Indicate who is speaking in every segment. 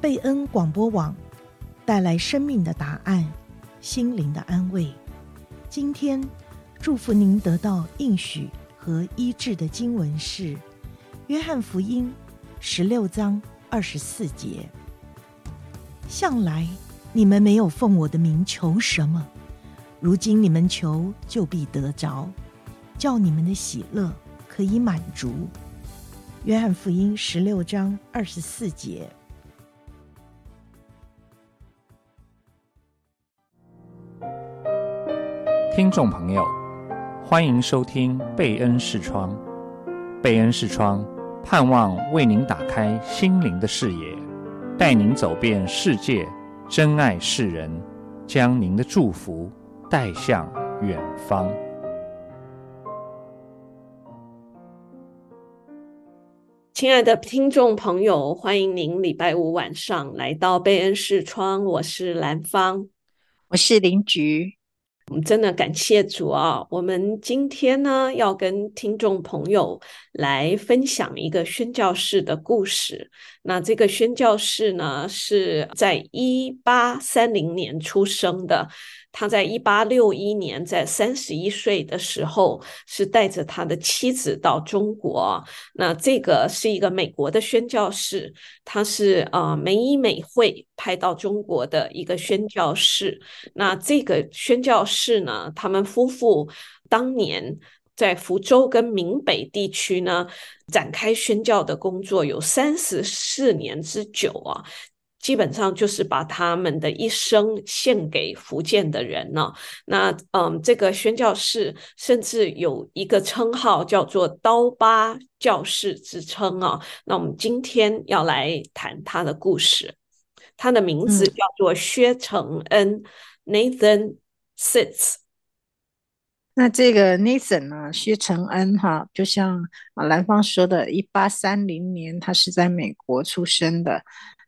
Speaker 1: 贝恩广播网带来生命的答案，心灵的安慰。今天祝福您得到应许和医治的经文是《约翰福音》十六章二十四节。向来你们没有奉我的名求什么，如今你们求就必得着，叫你们的喜乐可以满足。约翰福音十六章二十四节。
Speaker 2: 听众朋友，欢迎收听贝恩视窗。贝恩视窗盼望为您打开心灵的视野，带您走遍世界，珍爱世人，将您的祝福带向远方。
Speaker 3: 亲爱的听众朋友，欢迎您礼拜五晚上来到贝恩视窗。我是兰芳，
Speaker 4: 我是林菊。
Speaker 3: 我们真的感谢主啊！我们今天呢，要跟听众朋友来分享一个宣教士的故事。那这个宣教士呢，是在一八三零年出生的。他在一八六一年，在三十一岁的时候，是带着他的妻子到中国。那这个是一个美国的宣教士，他是啊、美以美会派到中国的一个宣教士。那这个宣教士呢，他们夫妇当年在福州跟闽北地区呢，展开宣教的工作，有三十四年之久啊。基本上就是把他们的一生献给福建的人呢。那嗯，这个宣教士甚至有一个称号叫做“刀疤教士”之称啊。那我们今天要来谈他的故事，他的名字叫做薛承恩 （Nathan Sitz）。
Speaker 4: 那这个 Nathan 呢，薛承恩哈，就像啊兰芳说的，一八三零年他是在美国出生的。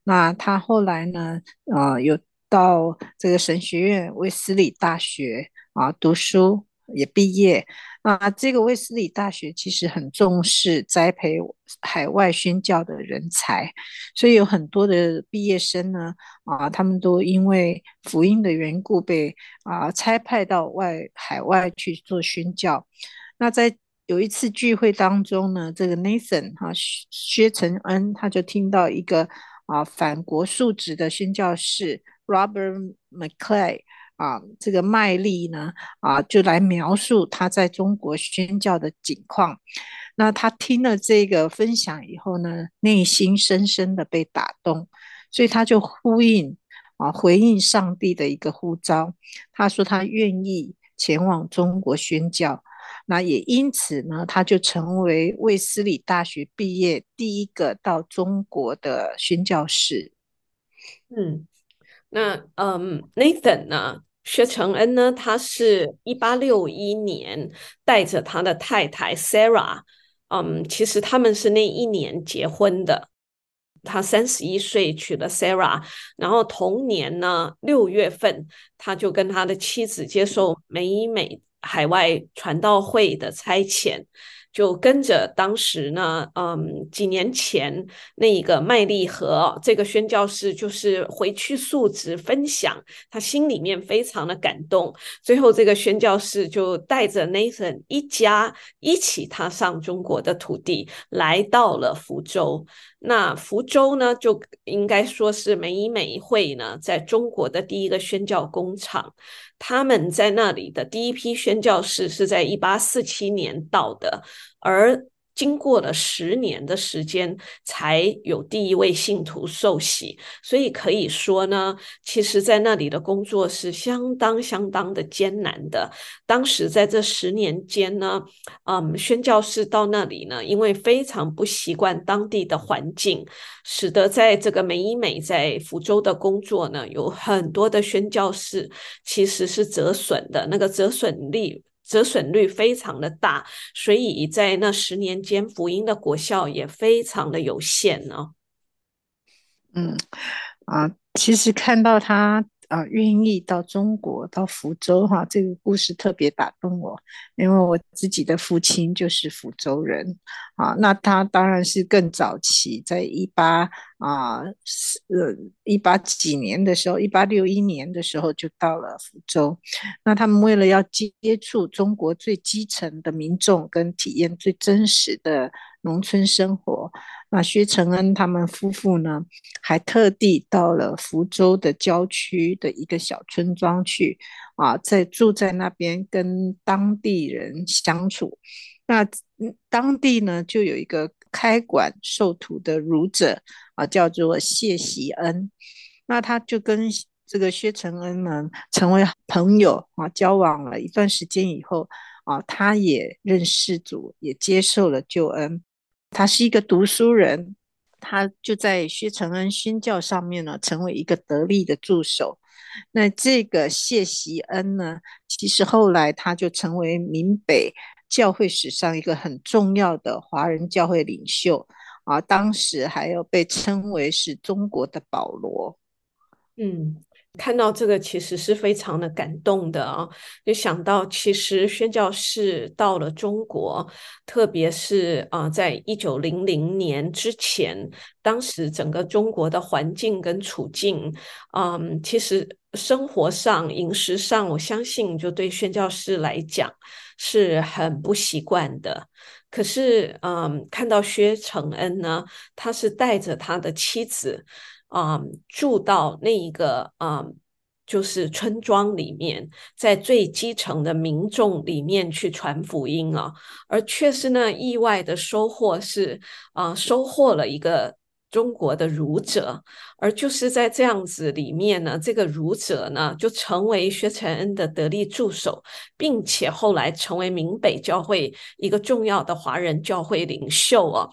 Speaker 4: 那他后来呢？呃，有到这个神学院卫斯理大学啊读书，也毕业。啊，这个卫斯理大学其实很重视栽培海外宣教的人才，所以有很多的毕业生呢，啊，他们都因为福音的缘故被啊差派到外海外去做宣教。那在有一次聚会当中呢，这个 Nathan 哈、啊、薛承恩他就听到一个。啊，反国述职的宣教士 Robert McClay 啊，这个麦利呢啊，就来描述他在中国宣教的景况。那他听了这个分享以后呢，内心深深的被打动，所以他就呼应啊，回应上帝的一个呼召。他说他愿意前往中国宣教。那也因此呢，他就成为卫斯理大学毕业第一个到中国的宣教士。
Speaker 3: 嗯，那嗯，Nathan 呢，薛承恩呢，他是一八六一年带着他的太太 Sarah，嗯，其实他们是那一年结婚的。他三十一岁娶了 Sarah，然后同年呢六月份，他就跟他的妻子接受美以美。海外传道会的差遣，就跟着当时呢，嗯，几年前那一个麦利和这个宣教士，就是回去述职分享，他心里面非常的感动。最后，这个宣教士就带着 Nathan 一家一起踏上中国的土地，来到了福州。那福州呢，就应该说是美以美会呢，在中国的第一个宣教工厂。他们在那里的第一批宣教士是在一八四七年到的，而经过了十年的时间，才有第一位信徒受洗，所以可以说呢，其实在那里的工作是相当相当的艰难的。当时在这十年间呢，嗯，宣教士到那里呢，因为非常不习惯当地的环境，使得在这个美以美在福州的工作呢，有很多的宣教士其实是折损的，那个折损率。折损率非常的大，所以在那十年间，福音的果效也非常的有限呢。
Speaker 4: 嗯，啊，其实看到他啊，愿意到中国到福州哈，这个故事特别打动我，因为我自己的父亲就是福州人啊。那他当然是更早期，在一八啊呃一八几年的时候，一八六一年的时候就到了福州。那他们为了要接触中国最基层的民众，跟体验最真实的农村生活。那薛承恩他们夫妇呢，还特地到了福州的郊区的一个小村庄去，啊，在住在那边跟当地人相处。那当地呢，就有一个开馆授徒的儒者啊，叫做谢喜恩。那他就跟这个薛承恩呢成为朋友啊，交往了一段时间以后啊，他也认识主，也接受了救恩。他是一个读书人，他就在薛承恩宣教上面呢，成为一个得力的助手。那这个谢锡恩呢，其实后来他就成为闽北教会史上一个很重要的华人教会领袖啊，当时还有被称为是中国的保罗。
Speaker 3: 嗯。看到这个其实是非常的感动的啊，就想到其实宣教士到了中国，特别是啊，在一九零零年之前，当时整个中国的环境跟处境，嗯，其实生活上、饮食上，我相信就对宣教士来讲是很不习惯的。可是，嗯，看到薛承恩呢，他是带着他的妻子。啊、住到那一个啊、就是村庄里面，在最基层的民众里面去传福音啊，而却是呢意外的收获是啊，收获了一个。中国的儒者，而就是在这样子里面呢，这个儒者呢就成为薛承恩的得力助手，并且后来成为闽北教会一个重要的华人教会领袖哦，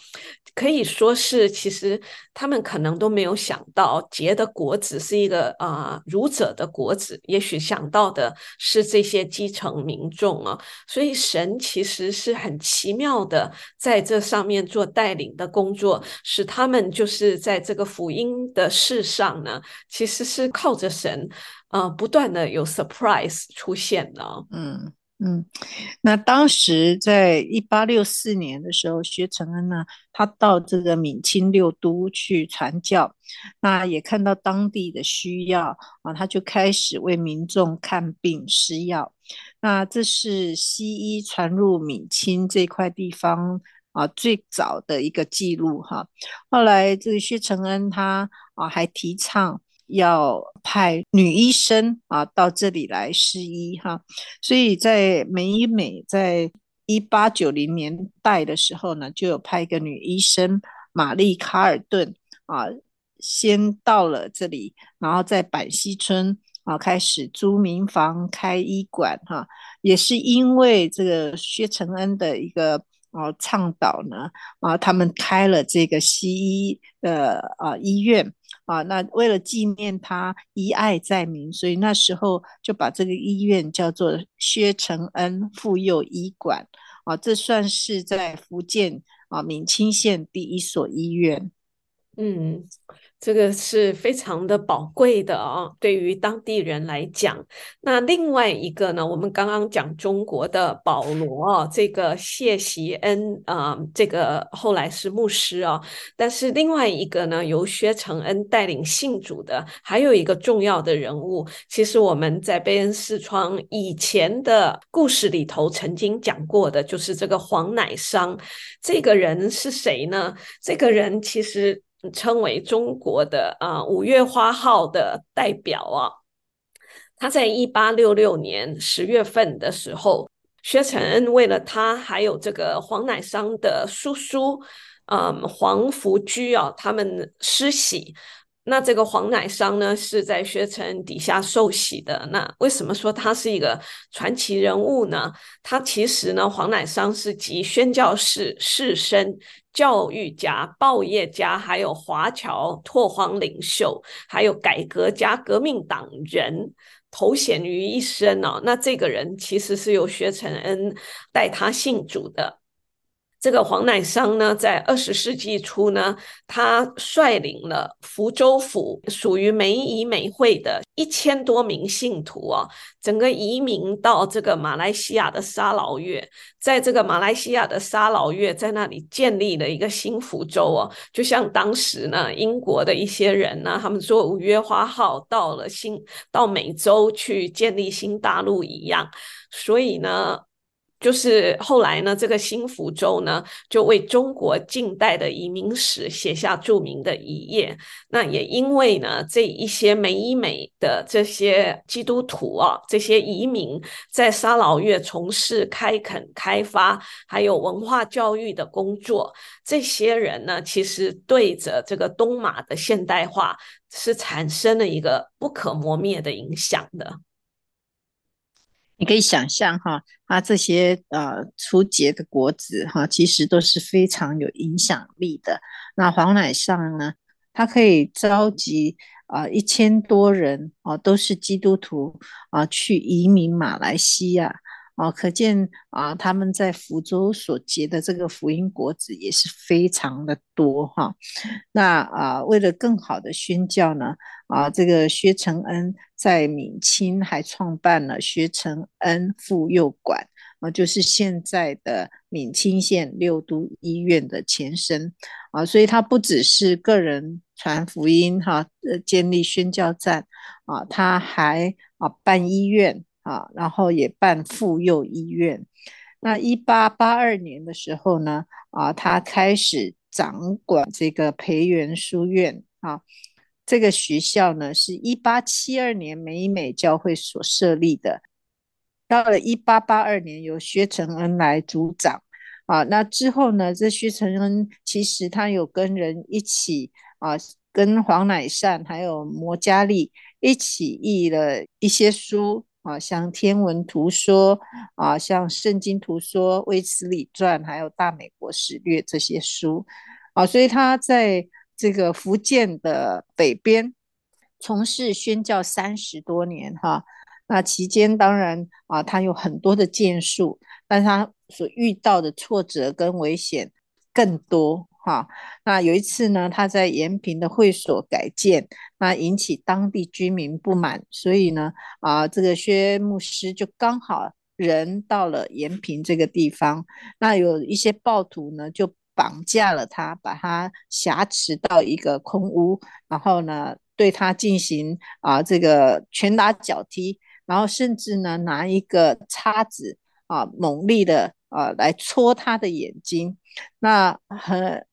Speaker 3: 可以说是其实他们可能都没有想到结的果子是一个啊、儒者的果子，也许想到的是这些基层民众啊，所以神其实是很奇妙的在这上面做带领的工作，使他们就。是在这个福音的事上呢，其实是靠着神，呃，不断的有 surprise 出现的。
Speaker 4: 嗯嗯，那当时在一八六四年的时候，薛承恩呢，他到这个闽清六都去传教，那也看到当地的需要啊，他就开始为民众看病施药。那这是西医传入闽清这块地方。啊，最早的一个记录哈，后来这个薛承恩他啊还提倡要派女医生啊到这里来施医哈，所以在美美在一八九零年代的时候呢，就有派一个女医生玛丽卡尔顿啊，先到了这里，然后在板溪村啊开始租民房开医馆哈，也是因为这个薛承恩的一个。然后，倡导呢，啊，他们开了这个西医的啊医院啊，那为了纪念他医爱在民，所以那时候就把这个医院叫做薛承恩妇幼医馆啊，这算是在福建啊闽清县第一所医院。
Speaker 3: 嗯。这个是非常的宝贵的啊，对于当地人来讲。那另外一个呢，我们刚刚讲中国的保罗，这个谢席恩啊，这个后来是牧师啊。但是另外一个呢，由薛承恩带领信主的，还有一个重要的人物，其实我们在贝恩视窗以前的故事里头曾经讲过的，就是这个黄乃商。这个人是谁呢？这个人其实。称为中国的啊五月花号的代表啊，他在一八六六年十月份的时候，薛承恩为了他还有这个黄乃商的叔叔，嗯黄福居啊，他们施洗。那这个黄乃商呢，是在薛承恩底下受洗的。那为什么说他是一个传奇人物呢？他其实呢，黄乃商是集宣教士、士绅、教育家、报业家，还有华侨拓荒领袖，还有改革家、革命党人头衔于一身哦。那这个人其实是由薛承恩带他信主的。这个黄乃裳呢，在二十世纪初呢，他率领了福州府属于美以美会的一千多名信徒啊，整个移民到这个马来西亚的沙劳越，在这个马来西亚的沙劳越，在那里建立了一个新福州哦，就像当时呢，英国的一些人呢，他们坐五月花号到了新到美洲去建立新大陆一样，所以呢。就是后来呢，这个新福州呢，就为中国近代的移民史写下著名的一页。那也因为呢，这一些美以美的这些基督徒啊，这些移民在沙劳越从事开垦、开发，还有文化教育的工作，这些人呢，其实对着这个东马的现代化是产生了一个不可磨灭的影响的。
Speaker 4: 你可以想象哈，他这些呃初结的果子哈，其实都是非常有影响力的。那黄乃裳呢，他可以召集啊一千多人啊，都是基督徒啊，去移民马来西亚。哦，可见啊，他们在福州所结的这个福音果子也是非常的多哈。那啊，为了更好的宣教呢，啊，这个薛承恩在闽清还创办了薛承恩妇幼馆啊，就是现在的闽清县六都医院的前身啊。所以他不只是个人传福音哈，呃，建立宣教站啊，他还啊办医院。啊，然后也办妇幼医院。那一八八二年的时候呢，啊，他开始掌管这个培元书院。啊，这个学校呢，是一八七二年美美教会所设立的。到了一八八二年，由薛承恩来主掌。啊，那之后呢，这薛承恩其实他有跟人一起啊，跟黄乃善还有摩加利一起译了一些书。啊，像天文图说啊，像圣经图说、卫斯理传，还有大美国史略这些书啊，所以他在这个福建的北边从事宣教三十多年哈。那期间当然啊，他有很多的建树，但他所遇到的挫折跟危险更多。哈，那有一次呢，他在延平的会所改建，那引起当地居民不满，所以呢，啊，这个薛牧师就刚好人到了延平这个地方，那有一些暴徒呢就绑架了他，把他挟持到一个空屋，然后呢对他进行啊这个拳打脚踢，然后甚至呢拿一个叉子啊猛力的啊来戳他的眼睛，那很。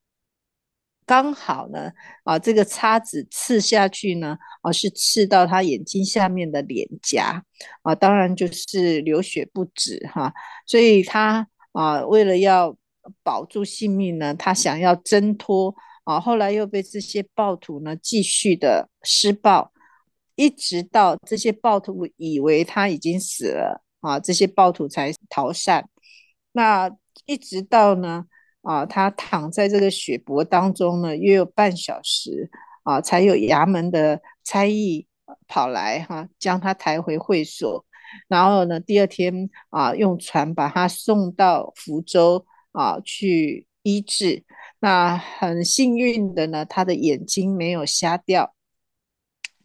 Speaker 4: 刚好呢，啊，这个叉子刺下去呢，啊，是刺到他眼睛下面的脸颊，啊，当然就是流血不止哈，所以他啊，为了要保住性命呢，他想要挣脱，啊，后来又被这些暴徒呢继续的施暴，一直到这些暴徒以为他已经死了，啊，这些暴徒才逃散，那一直到呢。啊，他躺在这个血泊当中呢，约有半小时啊，才有衙门的差役跑来哈、将他抬回会所。然后呢，第二天啊，用船把他送到福州啊去医治。那很幸运的呢，他的眼睛没有瞎掉，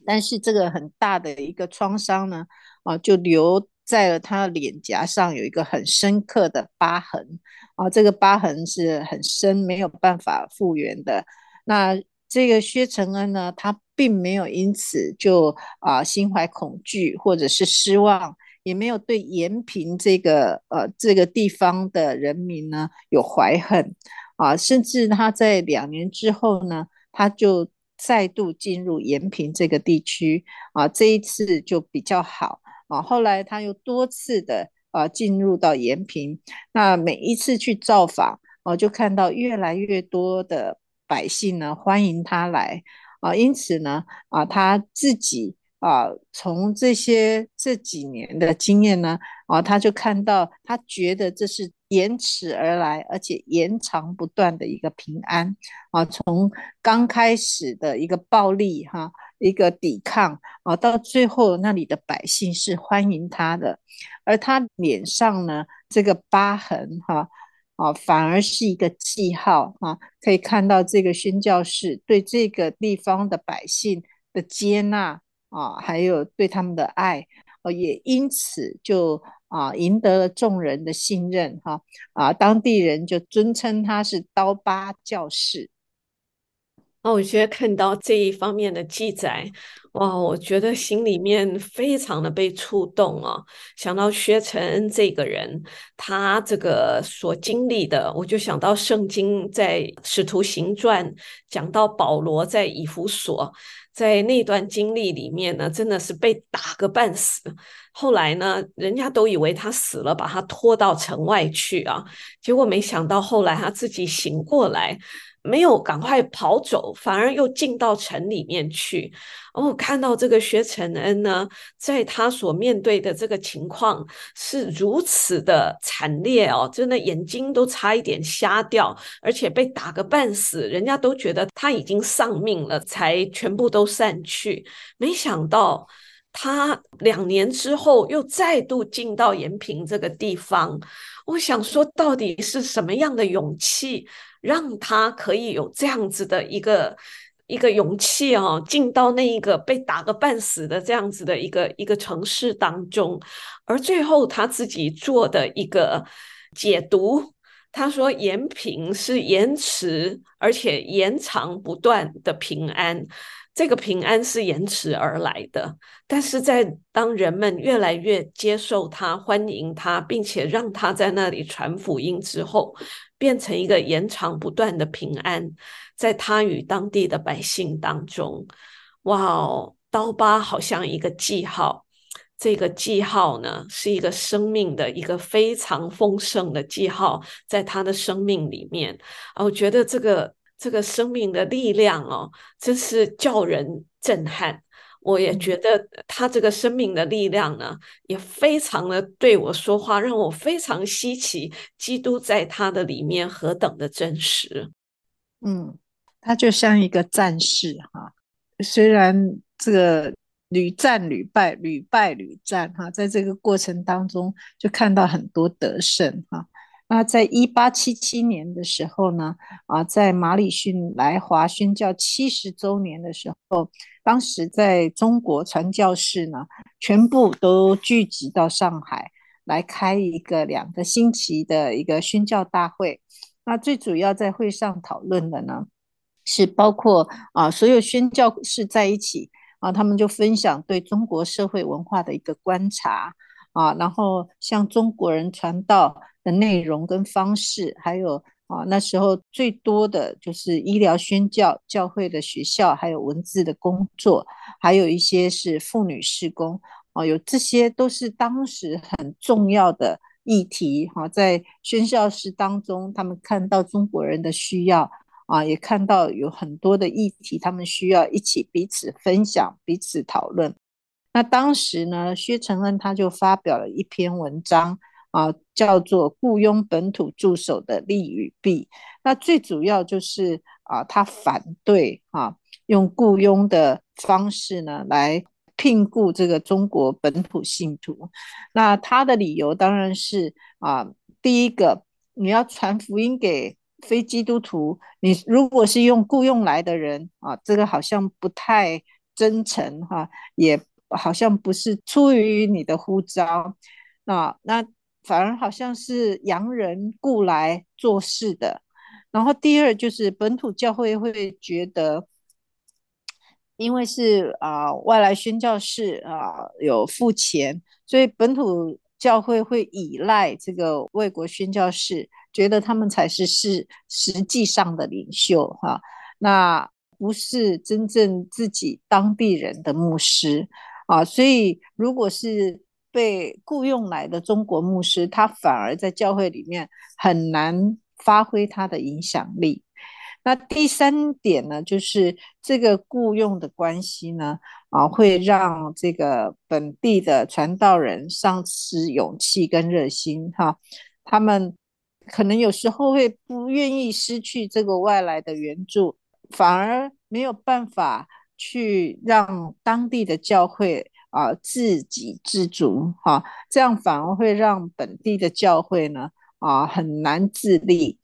Speaker 4: 但是这个很大的一个创伤呢，啊，就留在了他脸颊上，有一个很深刻的疤痕。啊，这个疤痕是很深，没有办法复原的。那这个薛承恩呢，他并没有因此就啊心怀恐惧或者是失望，也没有对延平这个呃这个地方的人民呢有怀恨啊，甚至他在两年之后呢，他就再度进入延平这个地区啊，这一次就比较好啊。后来他又多次的。啊，进入到延平，那每一次去造访，哦，就看到越来越多的百姓呢欢迎他来，啊，因此呢，啊，他自己啊，从这些这几年的经验呢，啊，他就看到，他觉得这是延迟而来，而且延长不断的一个平安，啊，从刚开始的一个暴力哈。一个抵抗啊，到最后那里的百姓是欢迎他的，而他脸上呢这个疤痕哈啊，反而是一个记号啊，可以看到这个宣教士对这个地方的百姓的接纳啊，还有对他们的爱，哦，也因此就啊赢得了众人的信任哈啊，当地人就尊称他是刀疤教士。
Speaker 3: 那我觉得看到这一方面的记载，哇，我觉得心里面非常的被触动啊！想到薛承恩这个人，他这个所经历的，我就想到圣经在《使徒行传》讲到保罗在以弗所，在那段经历里面呢，真的是被打个半死。后来呢，人家都以为他死了，把他拖到城外去啊，结果没想到后来他自己醒过来。没有赶快跑走，反而又进到城里面去。哦，看到这个薛承恩呢，在他所面对的这个情况是如此的惨烈哦，真的眼睛都差一点瞎掉，而且被打个半死，人家都觉得他已经丧命了，才全部都散去。没想到他两年之后又再度进到延平这个地方。我想说，到底是什么样的勇气？让他可以有这样子的一个一个勇气啊，进到那一个被打个半死的这样子的一个一个城市当中，而最后他自己做的一个解读，他说延平是延迟而且延长不断的平安。这个平安是延迟而来的，但是在当人们越来越接受他、欢迎他，并且让他在那里传福音之后，变成一个延长不断的平安，在他与当地的百姓当中，哇哦，刀疤好像一个记号，这个记号呢是一个生命的一个非常丰盛的记号，在他的生命里面啊，我觉得这个。这个生命的力量哦，真是叫人震撼。我也觉得他这个生命的力量呢，也非常的对我说话，让我非常稀奇。基督在他的里面何等的真实。
Speaker 4: 嗯，他就像一个战士哈，虽然这个屡战屡败，屡败屡战哈，在这个过程当中就看到很多得胜哈。那在一八七七年的时候呢，啊，在马礼逊来华宣教七十周年的时候，当时在中国传教士呢，全部都聚集到上海来开一个两个星期的一个宣教大会。那最主要在会上讨论的呢，是包括啊所有宣教士在一起啊，他们就分享对中国社会文化的一个观察啊，然后向中国人传道。的内容跟方式，还有啊，那时候最多的就是医疗宣教、教会的学校，还有文字的工作，还有一些是妇女事工啊，有这些都是当时很重要的议题哈，在宣教士当中，他们看到中国人的需要啊，也看到有很多的议题，他们需要一起彼此分享、彼此讨论。那当时呢，薛承恩他就发表了一篇文章。啊，叫做雇佣本土助手的利与弊。那最主要就是啊，他反对啊，用雇佣的方式呢来聘雇这个中国本土信徒。那他的理由当然是啊，第一个，你要传福音给非基督徒，你如果是用雇佣来的人啊，这个好像不太真诚哈、也好像不是出于你的呼召。那那。反而好像是洋人雇来做事的，然后第二就是本土教会会觉得，因为是啊、外来宣教士啊、有付钱，所以本土教会会依赖这个外国宣教士，觉得他们才是是实际上的领袖哈，那不是真正自己当地人的牧师啊，所以如果是。被雇佣来的中国牧师，他反而在教会里面很难发挥他的影响力。那第三点呢，就是这个雇佣的关系呢，啊，会让这个本地的传道人丧失勇气跟热心哈。他们可能有时候会不愿意失去这个外来的援助，反而没有办法去让当地的教会。啊，自给自足哈，这样反而会让本地的教会呢，啊，很难自立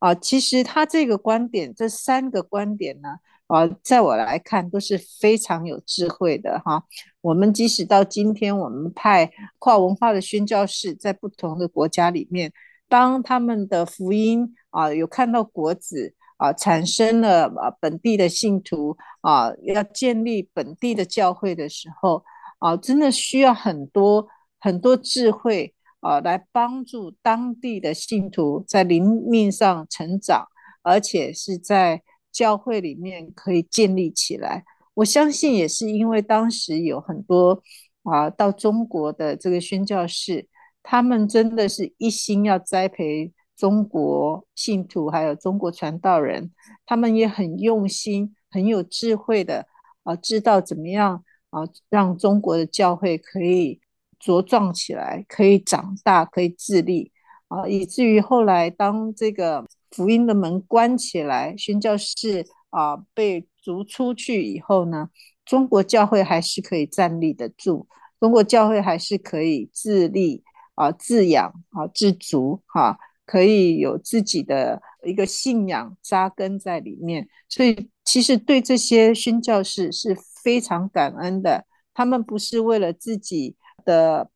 Speaker 4: 啊。其实他这个观点，这三个观点呢，啊，在我来看都是非常有智慧的哈。我们即使到今天，我们派跨文化的宣教士在不同的国家里面，当他们的福音啊有看到果子啊，产生了啊本地的信徒啊，要建立本地的教会的时候啊，真的需要很多很多智慧啊，来帮助当地的信徒在灵命上成长，而且是在教会里面可以建立起来。我相信也是因为当时有很多啊到中国的这个宣教士，他们真的是一心要栽培中国信徒，还有中国传道人，他们也很用心、很有智慧的啊，知道怎么样啊让中国的教会可以茁壮起来，可以长大，可以自立啊，以至于后来当这个福音的门关起来，宣教士啊被。逐出去以后呢，中国教会还是可以站立得住，中国教会还是可以自立啊、自养啊、自足哈、可以有自己的一个信仰扎根在里面。所以，其实对这些宣教士是非常感恩的。他们不是为了自己的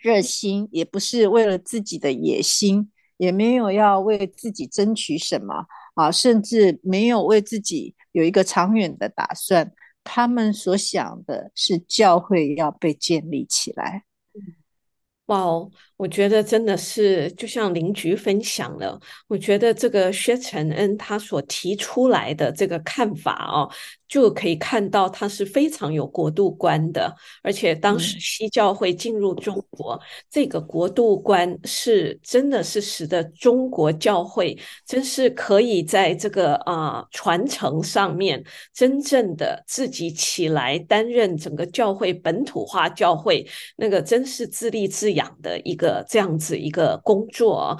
Speaker 4: 热心，也不是为了自己的野心，也没有要为自己争取什么。啊，甚至没有为自己有一个长远的打算，他们所想的是教会要被建立起来。
Speaker 3: 哇哦！我觉得真的是就像邻居分享了，我觉得这个薛承恩他所提出来的这个看法哦，就可以看到他是非常有国度观的，而且当时西教会进入中国，嗯、这个国度观是真的是使得中国教会真是可以在这个啊、呃、传承上面真正的自己起来担任整个教会本土化教会，那个真是自立自养的一个。的这样子一个工作，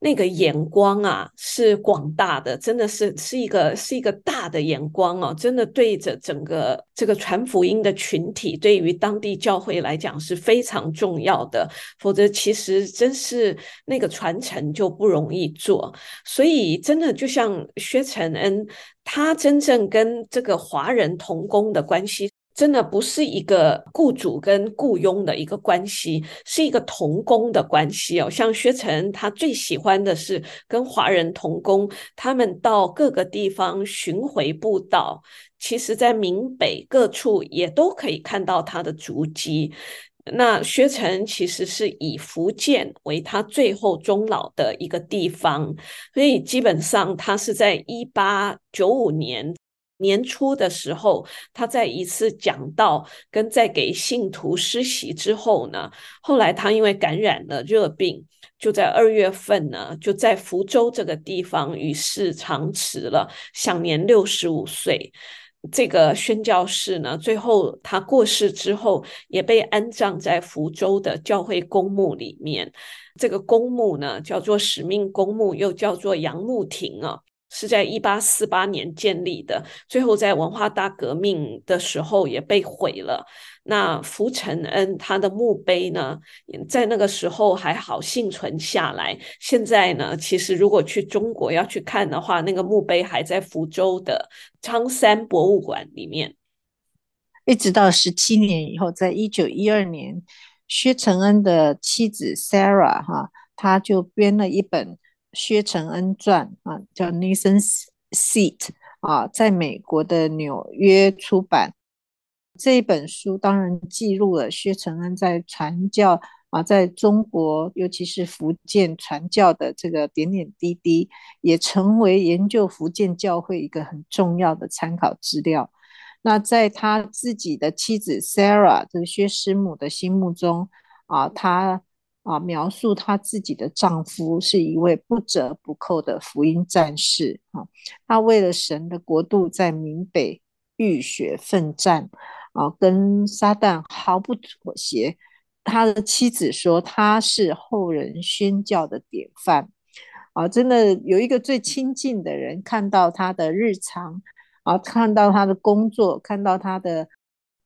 Speaker 3: 那个眼光啊是广大的，真的是是一个是一个大的眼光哦，真的对着整个这个传福音的群体，对于当地教会来讲是非常重要的。否则，其实真是那个传承就不容易做。所以，真的就像薛承恩，他真正跟这个华人同工的关系。真的不是一个雇主跟雇佣的一个关系，是一个同工的关系哦。像薛承恩，他最喜欢的是跟华人同工，他们到各个地方巡回布道，其实在闽北各处也都可以看到他的足迹。那薛承恩其实是以福建为他最后终老的一个地方，所以基本上他是在一八九五年。年初的时候，他在一次讲道跟在给信徒施洗之后呢，后来他因为感染了热病，就在二月份呢，就在福州这个地方与世长辞了，享年六十五岁。这个宣教士呢，最后他过世之后，也被安葬在福州的教会公墓里面。这个公墓呢，叫做使命公墓，又叫做杨牧亭啊。是在一八四八年建立的，最后在文化大革命的时候也被毁了。那福承恩他的墓碑呢，在那个时候还好幸存下来。现在呢，其实如果去中国要去看的话，那个墓碑还在福州的仓山博物馆里面。
Speaker 4: 一直到十七年以后，在一九一二年，薛承恩的妻子 Sarah 哈，他就编了一本。薛承恩传啊，叫 Nathan's Seat 啊，在美国的纽约出版。这一本书当然记录了薛承恩在传教啊，在中国尤其是福建传教的这个点点滴滴，也成为研究福建教会一个很重要的参考资料。那在他自己的妻子 Sarah 这个薛师母的心目中啊，他。啊，描述她自己的丈夫是一位不折不扣的福音战士啊，他为了神的国度在闽北浴血奋战啊，跟撒旦毫不妥协。他的妻子说他是后人宣教的典范啊，真的有一个最亲近的人看到他的日常啊，看到他的工作，看到他的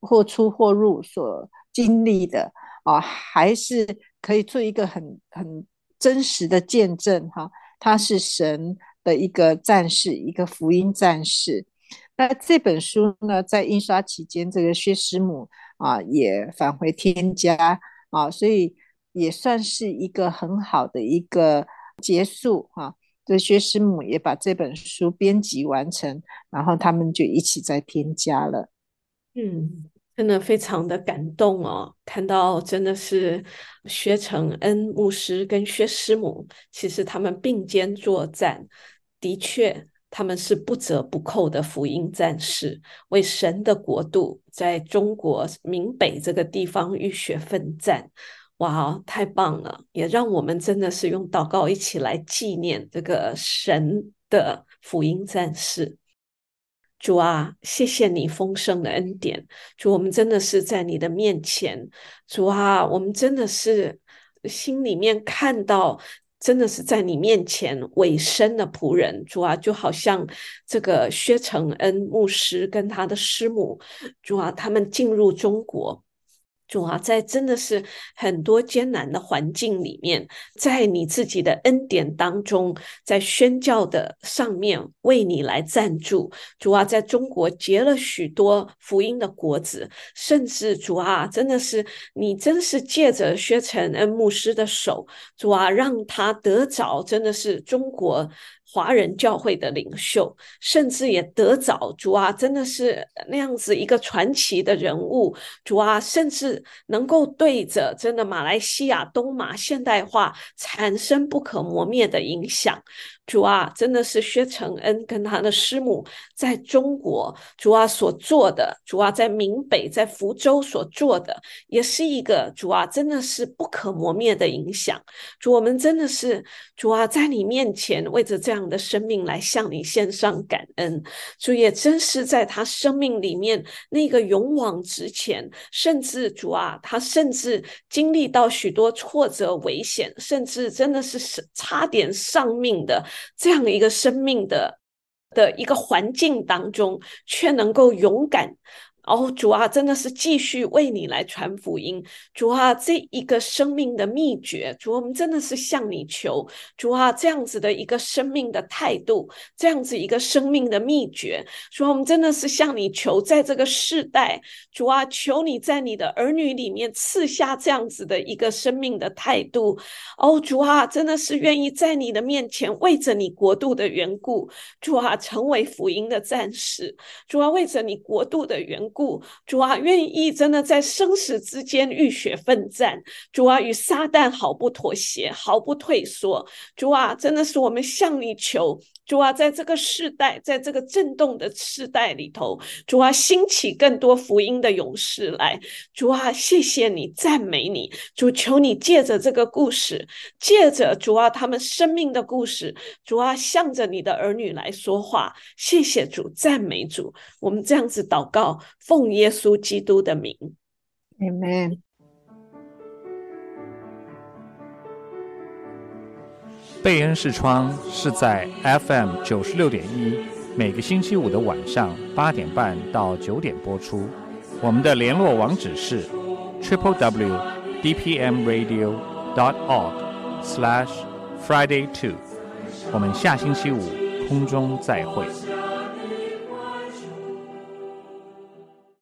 Speaker 4: 或出或入所经历的啊，还是。可以做一个很很真实的见证哈，他是神的一个战士，一个福音战士。那这本书呢，在印刷期间，这个薛师母啊也返回天家啊，所以也算是一个很好的一个结束哈。这薛师母也把这本书编辑完成，然后他们就一起在天家了。
Speaker 3: 嗯，真的非常的感动哦，看到真的是薛承恩牧师跟薛师母，其实他们并肩作战，的确。他们是不折不扣的福音战士，为神的国度在中国闽北这个地方浴血奋战。哇，太棒了！也让我们真的是用祷告一起来纪念这个神的福音战士。主啊，谢谢你丰盛的恩典。主，我们真的是在你的面前。主啊，我们真的是心里面看到。真的是在你面前委身的仆人，主啊，就好像这个薛承恩牧师跟他的师母，主啊，他们进入中国。主啊，在真的是很多艰难的环境里面，在你自己的恩典当中，在宣教的上面为你来赞助。主啊，在中国结了许多福音的果子，甚至主啊，真的是你真是借着薛承恩牧师的手，主啊，让他得着，真的是中国。华人教会的领袖，甚至也得早主啊，真的是那样子一个传奇的人物。主啊，甚至能够对着真的马来西亚东马现代化产生不可磨灭的影响。主啊，真的是薛承恩跟他的师母在中国，主啊所做的，主啊在闽北、在福州所做的，也是一个主啊，真的是不可磨灭的影响。主，我们真的是主啊，在你面前为着这样的生命来向你献上感恩。主也真是在他生命里面那个勇往直前，甚至主啊，他甚至经历到许多挫折、危险，甚至真的是差点丧命的。这样的一个生命的的一个环境当中，却能够勇敢。哦，主啊，真的是继续为你来传福音。主啊，这一个生命的秘诀，主，啊我们真的是向你求。主啊，这样子的一个生命的态度，这样子一个生命的秘诀，主，我们真的是向你求，在这个世代，主啊，求你在你的儿女里面赐下这样子的一个生命的态度。哦，主啊，真的是愿意在你的面前，为着你国度的缘故，主啊，成为福音的战士。主啊，为着你国度的缘故。主啊，愿意真的在生死之间浴血奋战。主啊，与撒旦毫不妥协，毫不退缩。主啊，真的是我们向你求。主啊，在这个世代，在这个震动的世代里头，主啊，兴起更多福音的勇士来。主啊，谢谢你，赞美你。主，求你借着这个故事，借着主啊他们生命的故事，主啊，向着你的儿女来说话。谢谢主，赞美主。我们这样子祷告，奉耶稣基督的名
Speaker 4: ，Amen。
Speaker 2: 贝恩视窗是在 FM 九十六点一，每个星期五的晚上八点半到九点播出。我们的联络网址是 triple w d p m radio dot org slash friday two。我们下星期五空中再会。